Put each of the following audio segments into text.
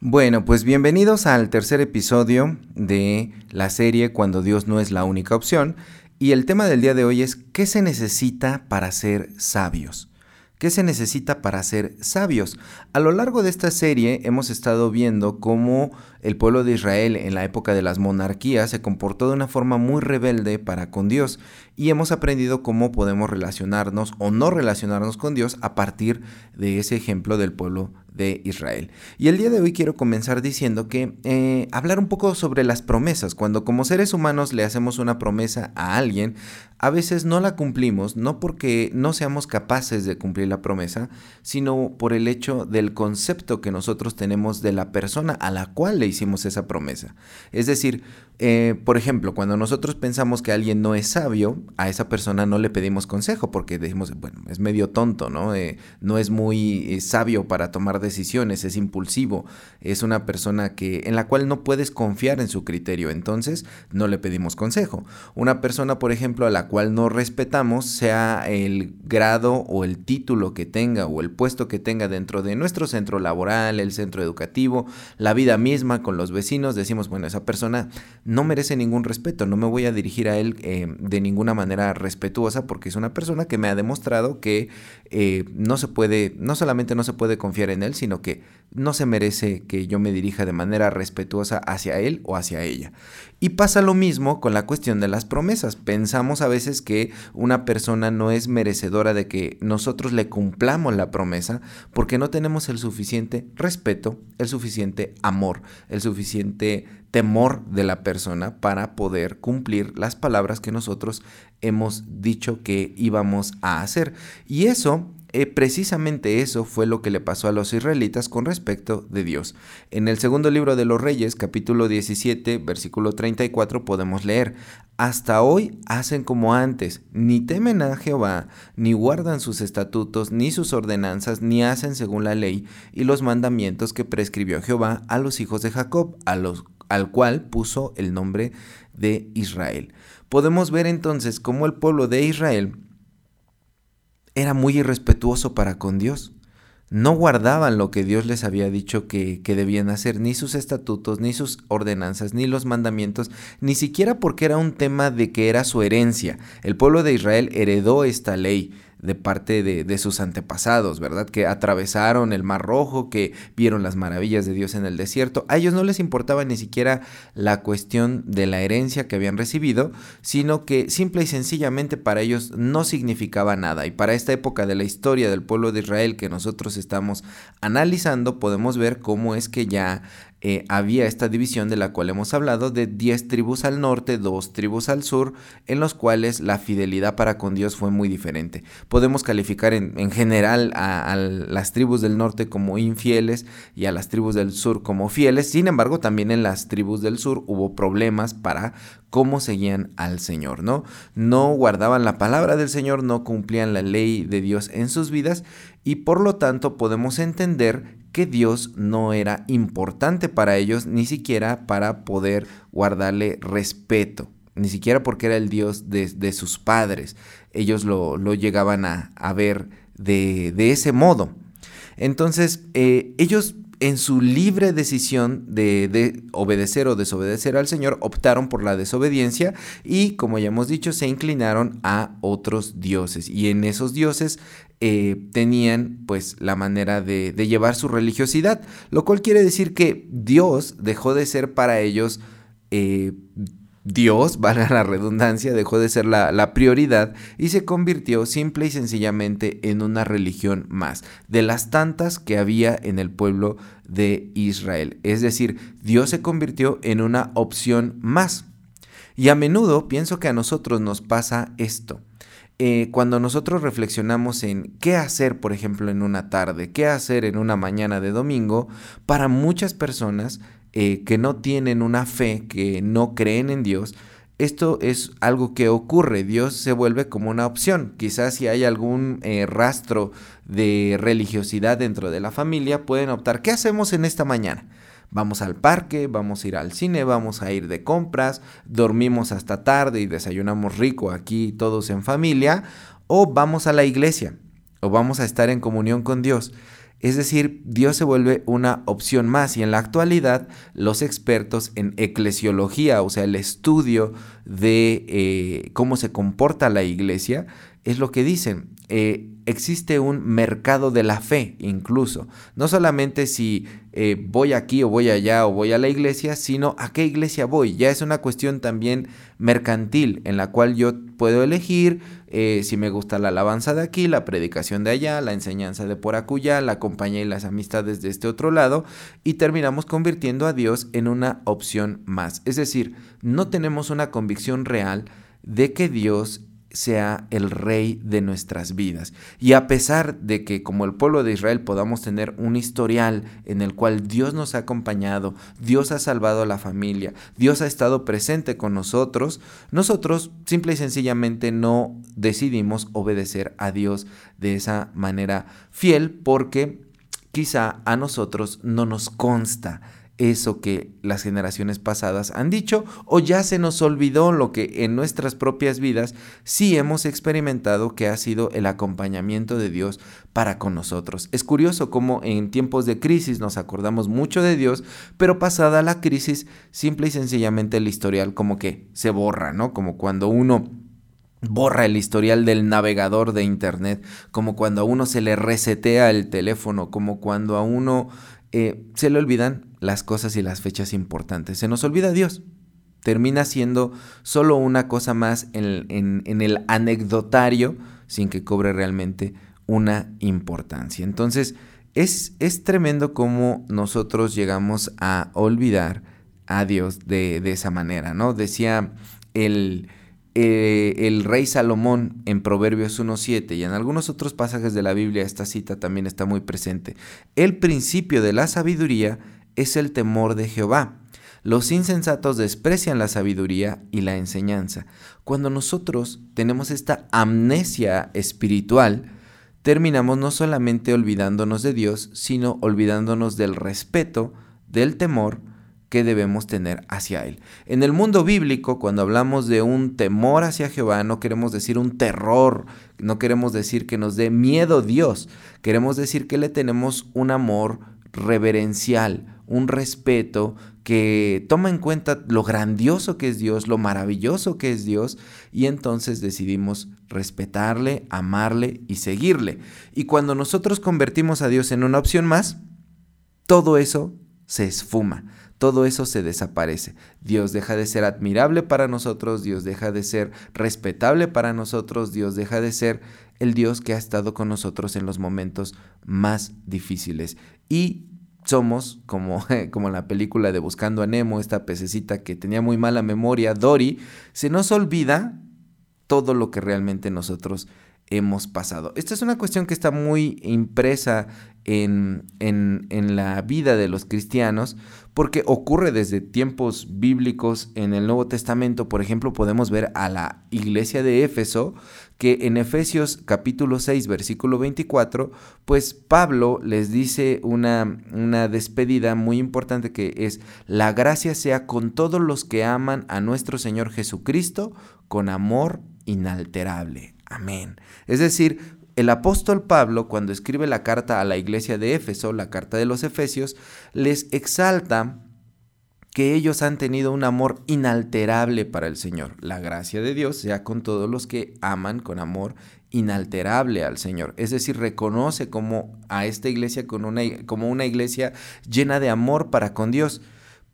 Bueno, pues bienvenidos al tercer episodio de la serie Cuando Dios no es la única opción. Y el tema del día de hoy es ¿qué se necesita para ser sabios? ¿Qué se necesita para ser sabios? A lo largo de esta serie hemos estado viendo cómo el pueblo de Israel en la época de las monarquías se comportó de una forma muy rebelde para con Dios y hemos aprendido cómo podemos relacionarnos o no relacionarnos con Dios a partir de ese ejemplo del pueblo de Israel. Y el día de hoy quiero comenzar diciendo que eh, hablar un poco sobre las promesas. Cuando como seres humanos le hacemos una promesa a alguien, a veces no la cumplimos, no porque no seamos capaces de cumplir la promesa, sino por el hecho del concepto que nosotros tenemos de la persona a la cual le hicimos esa promesa. Es decir, eh, por ejemplo, cuando nosotros pensamos que alguien no es sabio, a esa persona no le pedimos consejo porque decimos, bueno, es medio tonto, ¿no? Eh, no es muy eh, sabio para tomar decisiones, es impulsivo, es una persona que, en la cual no puedes confiar en su criterio, entonces no le pedimos consejo. Una persona, por ejemplo, a la cual no respetamos, sea el grado o el título que tenga o el puesto que tenga dentro de nuestro centro laboral, el centro educativo, la vida misma con los vecinos, decimos, bueno, esa persona no merece ningún respeto, no me voy a dirigir a él eh, de ninguna manera respetuosa porque es una persona que me ha demostrado que eh, no se puede, no solamente no se puede confiar en él, sino que no se merece que yo me dirija de manera respetuosa hacia él o hacia ella. Y pasa lo mismo con la cuestión de las promesas. Pensamos a veces que una persona no es merecedora de que nosotros le cumplamos la promesa porque no tenemos el suficiente respeto, el suficiente amor, el suficiente temor de la persona para poder cumplir las palabras que nosotros hemos dicho que íbamos a hacer. Y eso eh, precisamente eso fue lo que le pasó a los israelitas con respecto de Dios. En el segundo libro de los Reyes, capítulo 17, versículo 34, podemos leer, Hasta hoy hacen como antes, ni temen a Jehová, ni guardan sus estatutos, ni sus ordenanzas, ni hacen según la ley y los mandamientos que prescribió Jehová a los hijos de Jacob, a los al cual puso el nombre de Israel. Podemos ver entonces cómo el pueblo de Israel era muy irrespetuoso para con Dios. No guardaban lo que Dios les había dicho que, que, debían hacer, ni sus estatutos, ni sus ordenanzas, ni los mandamientos, ni siquiera porque era un tema de que era su herencia. El pueblo de Israel heredó esta ley de parte de, sus antepasados, ¿verdad? Que atravesaron el Mar Rojo, que vieron las maravillas de Dios en el desierto. A ellos no les importaba ni siquiera la cuestión de la herencia que habían recibido, sino que simple y sencillamente para ellos no significaba nada. Y para esta época de la historia del pueblo de Israel que nosotros estamos analizando, podemos ver cómo es que ya eh, había esta división de la cual hemos hablado de 10 tribus al norte, 2 tribus al sur, en los cuales la fidelidad para con Dios fue muy diferente. Podemos calificar en, general a, las tribus del norte como infieles y a las tribus del sur como fieles, sin embargo también en las tribus del sur hubo problemas para cómo seguían al Señor, ¿no? No guardaban la palabra del Señor, no cumplían la ley de Dios en sus vidas y por lo tanto podemos entender Dios no era importante para ellos, ni siquiera para poder guardarle respeto, ni siquiera porque era el Dios de, sus padres. Ellos lo, llegaban a, ver de, ese modo. Entonces, eh, ellos en su libre decisión de, obedecer o desobedecer al Señor, optaron por la desobediencia y, como ya hemos dicho, se inclinaron a otros dioses. Y en esos dioses eh, tenían pues la manera de, llevar su religiosidad, lo cual quiere decir que Dios dejó de ser para ellos eh, Dios, valga la redundancia, dejó de ser la, prioridad y se convirtió simple y sencillamente en una religión más, de las tantas que había en el pueblo de Israel. Es decir, Dios se convirtió en una opción más. Y a menudo pienso que a nosotros nos pasa esto. Eh, cuando nosotros reflexionamos en qué hacer, por ejemplo, en una tarde, qué hacer en una mañana de domingo, para muchas personas eh, que no tienen una fe, que no creen en Dios, esto es algo que ocurre, Dios se vuelve como una opción. Quizás si hay algún eh, rastro de religiosidad dentro de la familia, pueden optar, ¿qué hacemos en esta mañana? Vamos al parque, vamos a ir al cine, vamos a ir de compras, dormimos hasta tarde y desayunamos rico aquí todos en familia, o vamos a la iglesia, o vamos a estar en comunión con Dios. Es decir, Dios se vuelve una opción más y en la actualidad los expertos en eclesiología, o sea, el estudio de eh, cómo se comporta la iglesia, es lo que dicen. Eh, existe un mercado de la fe incluso. No solamente si eh, voy aquí o voy allá o voy a la iglesia, sino a qué iglesia voy. Ya es una cuestión también mercantil en la cual yo puedo elegir eh, si me gusta la alabanza de aquí, la predicación de allá, la enseñanza de por acuya, la compañía y las amistades de este otro lado y terminamos convirtiendo a Dios en una opción más. Es decir, no tenemos una convicción real de que Dios sea el rey de nuestras vidas. Y a pesar de que como el pueblo de Israel podamos tener un historial en el cual Dios nos ha acompañado, Dios ha salvado a la familia, Dios ha estado presente con nosotros, nosotros simple y sencillamente no decidimos obedecer a Dios de esa manera fiel porque quizá a nosotros no nos consta eso que las generaciones pasadas han dicho o ya se nos olvidó lo que en nuestras propias vidas sí hemos experimentado que ha sido el acompañamiento de Dios para con nosotros. Es curioso cómo en tiempos de crisis nos acordamos mucho de Dios, pero pasada la crisis simple y sencillamente el historial como que se borra, ¿no? Como cuando uno borra el historial del navegador de internet, como cuando a uno se le resetea el teléfono, como cuando a uno eh, se le olvidan las cosas y las fechas importantes. Se nos olvida Dios. Termina siendo solo una cosa más en, el anecdotario sin que cobre realmente una importancia. Entonces, es, es tremendo cómo nosotros llegamos a olvidar a Dios de, de esa manera, ¿no? Decía el, eh, el rey Salomón en Proverbios 1.7 y en algunos otros pasajes de la Biblia esta cita también está muy presente. El principio de la sabiduría es el temor de Jehová. Los insensatos desprecian la sabiduría y la enseñanza. Cuando nosotros tenemos esta amnesia espiritual, terminamos no solamente olvidándonos de Dios, sino olvidándonos del respeto, del temor que debemos tener hacia Él. En el mundo bíblico, cuando hablamos de un temor hacia Jehová, no queremos decir un terror, no queremos decir que nos dé miedo Dios, queremos decir que le tenemos un amor reverencial, un respeto que toma en cuenta lo grandioso que es Dios, lo maravilloso que es Dios, y entonces decidimos respetarle, amarle y seguirle. Y cuando nosotros convertimos a Dios en una opción más, todo eso se esfuma todo eso se desaparece. Dios deja de ser admirable para nosotros, Dios deja de ser respetable para nosotros, Dios deja de ser el Dios que ha estado con nosotros en los momentos más difíciles. Y somos, como, como en la película de Buscando a Nemo, esta pececita que tenía muy mala memoria, Dory, se nos olvida todo lo que realmente nosotros hemos pasado. Esta es una cuestión que está muy impresa en, en, la vida de los cristianos, porque ocurre desde tiempos bíblicos en el Nuevo Testamento. Por ejemplo, podemos ver a la iglesia de Éfeso, que en Efesios capítulo 6, versículo 24, pues Pablo les dice una, una despedida muy importante que es, la gracia sea con todos los que aman a nuestro Señor Jesucristo con amor inalterable. Amén. Es decir, el apóstol Pablo, cuando escribe la carta a la iglesia de Éfeso, la carta de los Efesios, les exalta que ellos han tenido un amor inalterable para el Señor. La gracia de Dios sea con todos los que aman con amor inalterable al Señor. Es decir, reconoce como a esta iglesia como una iglesia llena de amor para con Dios.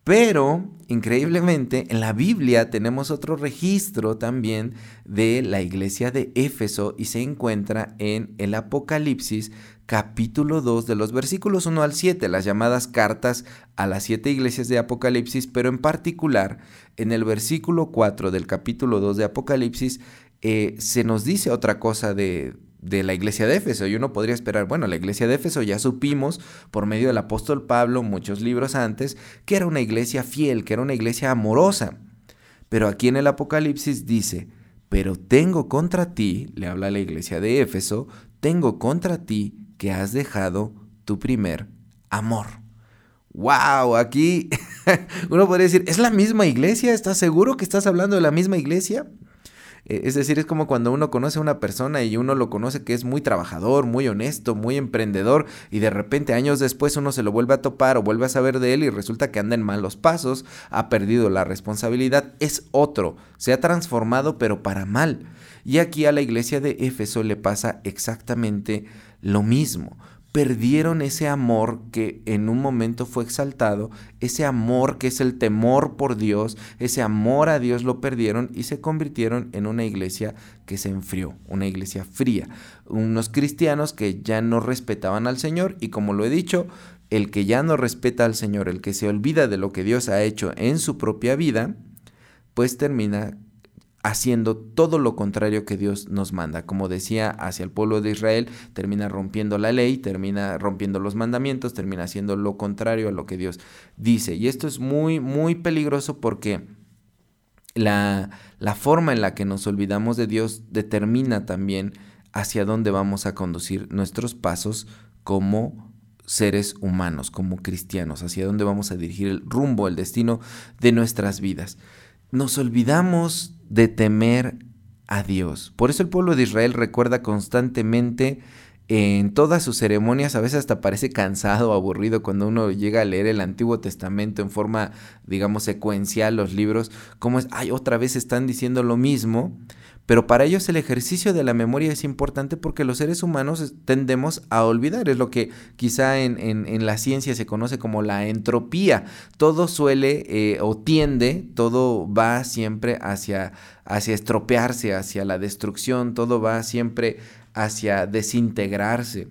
Pero, increíblemente, en la Biblia tenemos otro registro también de la iglesia de Éfeso y se encuentra en el Apocalipsis capítulo 2 de los versículos 1 al 7, las llamadas cartas a las siete iglesias de Apocalipsis, pero en particular en el versículo 4 del capítulo 2 de Apocalipsis eh, se nos dice otra cosa de, de la iglesia de Éfeso. Y uno podría esperar, bueno, la iglesia de Éfeso ya supimos por medio del apóstol Pablo muchos libros antes que era una iglesia fiel, que era una iglesia amorosa. Pero aquí en el Apocalipsis dice, pero tengo contra ti, le habla la iglesia de Éfeso, tengo contra ti que has dejado tu primer amor. ¡Wow! Aquí uno podría decir, ¿es la misma iglesia? ¿Estás seguro que estás hablando de la misma iglesia? Eh, es decir, es como cuando uno conoce a una persona y uno lo conoce que es muy trabajador, muy honesto, muy emprendedor y de repente años después uno se lo vuelve a topar o vuelve a saber de él y resulta que anda en malos pasos, ha perdido la responsabilidad, es otro, se ha transformado pero para mal. Y aquí a la iglesia de Éfeso le pasa exactamente lo mismo perdieron ese amor que en un momento fue exaltado, ese amor que es el temor por Dios, ese amor a Dios lo perdieron y se convirtieron en una iglesia que se enfrió, una iglesia fría, unos cristianos que ya no respetaban al Señor y como lo he dicho, el que ya no respeta al Señor, el que se olvida de lo que Dios ha hecho en su propia vida, pues termina haciendo todo lo contrario que Dios nos manda. Como decía, hacia el pueblo de Israel, termina rompiendo la ley, termina rompiendo los mandamientos, termina haciendo lo contrario a lo que Dios dice. Y esto es muy, muy peligroso porque la, la forma en la que nos olvidamos de Dios determina también hacia dónde vamos a conducir nuestros pasos como seres humanos, como cristianos, hacia dónde vamos a dirigir el rumbo, el destino de nuestras vidas. Nos olvidamos de temer a Dios. Por eso el pueblo de Israel recuerda constantemente en todas sus ceremonias, a veces hasta parece cansado o aburrido cuando uno llega a leer el Antiguo Testamento en forma, digamos, secuencial, los libros, como es, ay, otra vez están diciendo lo mismo. Pero para ellos el ejercicio de la memoria es importante porque los seres humanos tendemos a olvidar. Es lo que quizá en, la ciencia se conoce como la entropía. Todo suele eh, o tiende, todo va siempre hacia, hacia estropearse, hacia la destrucción, todo va siempre hacia desintegrarse.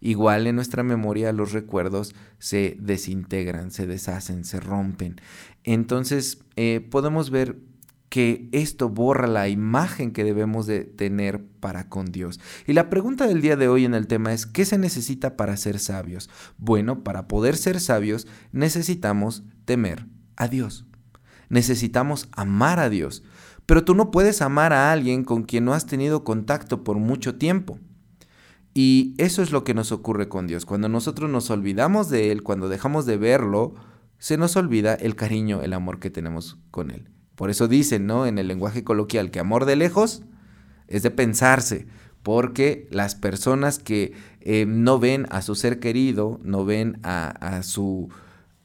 Igual en nuestra memoria los recuerdos se desintegran, se deshacen, se rompen. Entonces eh, podemos ver que esto borra la imagen que debemos de tener para con Dios. Y la pregunta del día de hoy en el tema es, ¿qué se necesita para ser sabios? Bueno, para poder ser sabios necesitamos temer a Dios. Necesitamos amar a Dios. Pero tú no puedes amar a alguien con quien no has tenido contacto por mucho tiempo. Y eso es lo que nos ocurre con Dios. Cuando nosotros nos olvidamos de Él, cuando dejamos de verlo, se nos olvida el cariño, el amor que tenemos con Él. Por eso dicen, ¿no? En el lenguaje coloquial que amor de lejos es de pensarse, porque las personas que eh, no ven a su ser querido, no ven a, a su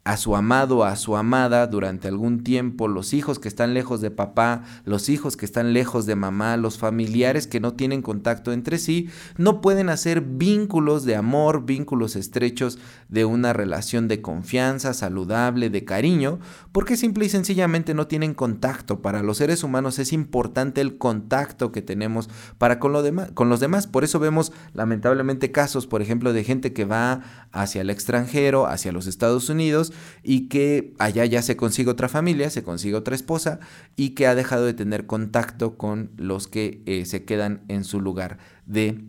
a su amado, a su amada durante algún tiempo, los hijos que están lejos de papá, los hijos que están lejos de mamá, los familiares que no tienen contacto entre sí, no pueden hacer vínculos de amor, vínculos estrechos de una relación de confianza saludable, de cariño, porque simple y sencillamente no tienen contacto. Para los seres humanos es importante el contacto que tenemos para con, lo con los demás. Por eso vemos lamentablemente casos, por ejemplo, de gente que va hacia el extranjero, hacia los Estados Unidos, y que allá ya se consigue otra familia, se consigue otra esposa y que ha dejado de tener contacto con los que eh, se quedan en su lugar de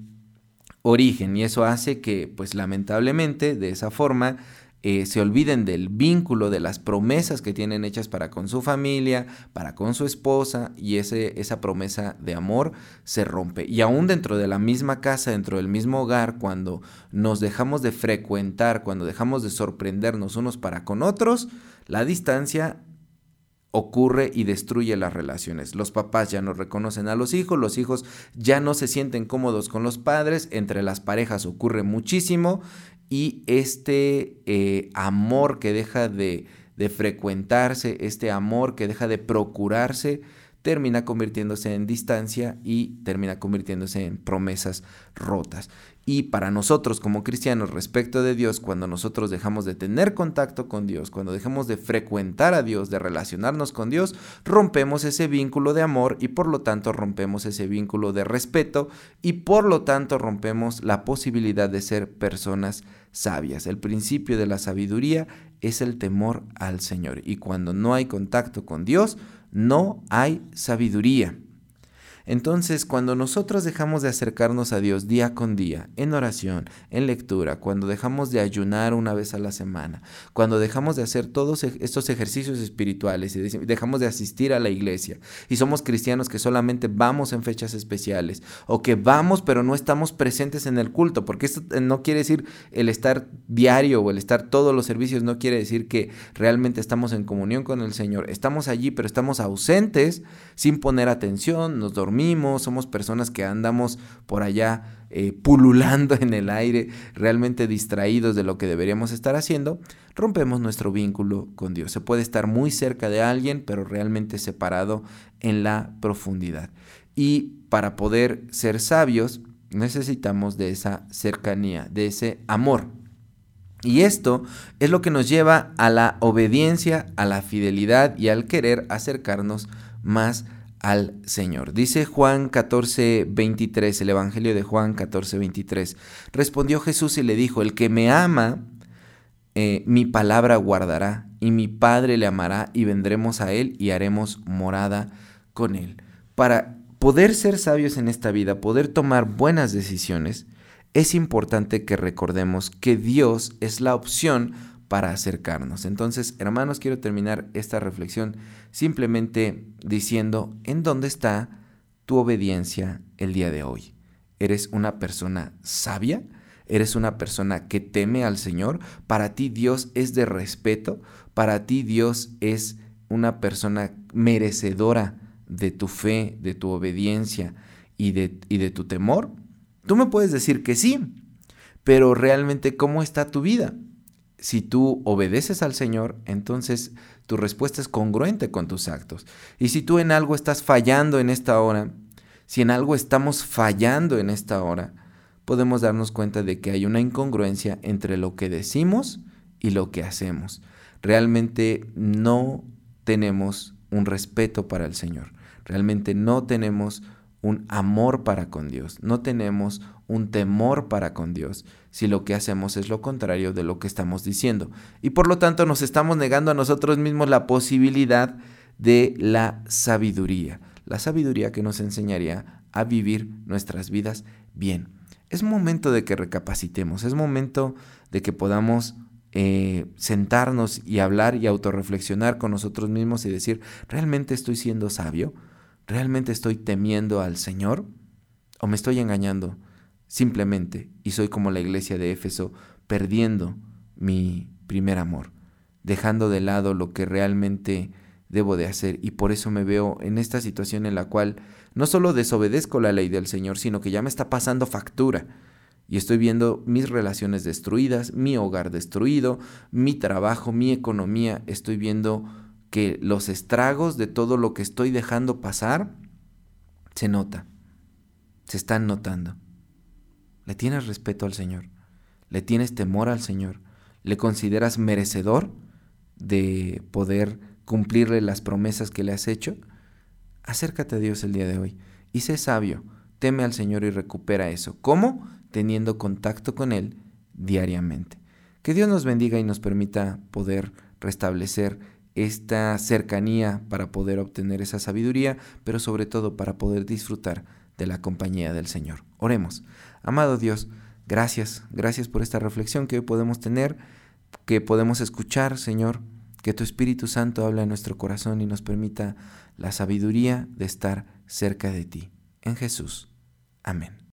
origen. Y eso hace que pues lamentablemente de esa forma eh, se olviden del vínculo, de las promesas que tienen hechas para con su familia, para con su esposa, y ese, esa promesa de amor se rompe. Y aún dentro de la misma casa, dentro del mismo hogar, cuando nos dejamos de frecuentar, cuando dejamos de sorprendernos unos para con otros, la distancia ocurre y destruye las relaciones. Los papás ya no reconocen a los hijos, los hijos ya no se sienten cómodos con los padres, entre las parejas ocurre muchísimo y este eh, amor que deja de, de frecuentarse, este amor que deja de procurarse, termina convirtiéndose en distancia y termina convirtiéndose en promesas rotas. Y para nosotros como cristianos respecto de Dios, cuando nosotros dejamos de tener contacto con Dios, cuando dejamos de frecuentar a Dios, de relacionarnos con Dios, rompemos ese vínculo de amor y por lo tanto rompemos ese vínculo de respeto y por lo tanto rompemos la posibilidad de ser personas sabias. El principio de la sabiduría es el temor al Señor y cuando no hay contacto con Dios, no hay sabiduría. Entonces, cuando nosotros dejamos de acercarnos a Dios día con día, en oración, en lectura, cuando dejamos de ayunar una vez a la semana, cuando dejamos de hacer todos e-, estos ejercicios espirituales y dejamos de asistir a la iglesia y somos cristianos que solamente vamos en fechas especiales o que vamos pero no estamos presentes en el culto, porque esto eh, no quiere decir el estar diario o el estar todos los servicios, no quiere decir que realmente estamos en comunión con el Señor. Estamos allí pero estamos ausentes sin poner atención, nos dormimos somos personas que andamos por allá eh, pululando en el aire, realmente distraídos de lo que deberíamos estar haciendo, rompemos nuestro vínculo con Dios. Se puede estar muy cerca de alguien, pero realmente separado en la profundidad. Y para poder ser sabios, necesitamos de esa cercanía, de ese amor. Y esto es lo que nos lleva a la obediencia, a la fidelidad y al querer acercarnos más al Señor. Dice Juan 14, 23, el Evangelio de Juan 14, 23. Respondió Jesús y le dijo, el que me ama, eh, mi palabra guardará, y mi Padre le amará, y vendremos a él y haremos morada con él. Para poder ser sabios en esta vida, poder tomar buenas decisiones, es importante que recordemos que Dios es la opción para acercarnos. Entonces, hermanos, quiero terminar esta reflexión simplemente diciendo, ¿en dónde está tu obediencia el día de hoy? ¿Eres una persona sabia? ¿Eres una persona que teme al Señor? ¿Para ti Dios es de respeto? ¿Para ti Dios es una persona merecedora de tu fe, de tu obediencia y de, y de tu temor? Tú me puedes decir que sí, pero realmente ¿cómo está tu vida? Si tú obedeces al Señor, entonces tu respuesta es congruente con tus actos. Y si tú en algo estás fallando en esta hora, si en algo estamos fallando en esta hora, podemos darnos cuenta de que hay una incongruencia entre lo que decimos y lo que hacemos. Realmente no tenemos un respeto para el Señor. Realmente no tenemos un amor para con Dios. No tenemos un temor para con Dios si lo que hacemos es lo contrario de lo que estamos diciendo. Y por lo tanto nos estamos negando a nosotros mismos la posibilidad de la sabiduría. La sabiduría que nos enseñaría a vivir nuestras vidas bien. Es momento de que recapacitemos, es momento de que podamos eh, sentarnos y hablar y autorreflexionar con nosotros mismos y decir, ¿realmente estoy siendo sabio? ¿Realmente estoy temiendo al Señor? ¿O me estoy engañando? Simplemente, y soy como la iglesia de Éfeso, perdiendo mi primer amor, dejando de lado lo que realmente debo de hacer. Y por eso me veo en esta situación en la cual no solo desobedezco la ley del Señor, sino que ya me está pasando factura. Y estoy viendo mis relaciones destruidas, mi hogar destruido, mi trabajo, mi economía, estoy viendo que los estragos de todo lo que estoy dejando pasar se nota, se están notando. ¿Le tienes respeto al Señor? ¿Le tienes temor al Señor? ¿Le consideras merecedor de poder cumplirle las promesas que le has hecho? Acércate a Dios el día de hoy y sé sabio, teme al Señor y recupera eso. ¿Cómo? Teniendo contacto con Él diariamente. Que Dios nos bendiga y nos permita poder restablecer esta cercanía para poder obtener esa sabiduría, pero sobre todo para poder disfrutar de la compañía del Señor. Oremos. Amado Dios, gracias, gracias por esta reflexión que hoy podemos tener, que podemos escuchar, Señor, que tu Espíritu Santo habla en nuestro corazón y nos permita la sabiduría de estar cerca de ti. En Jesús. Amén.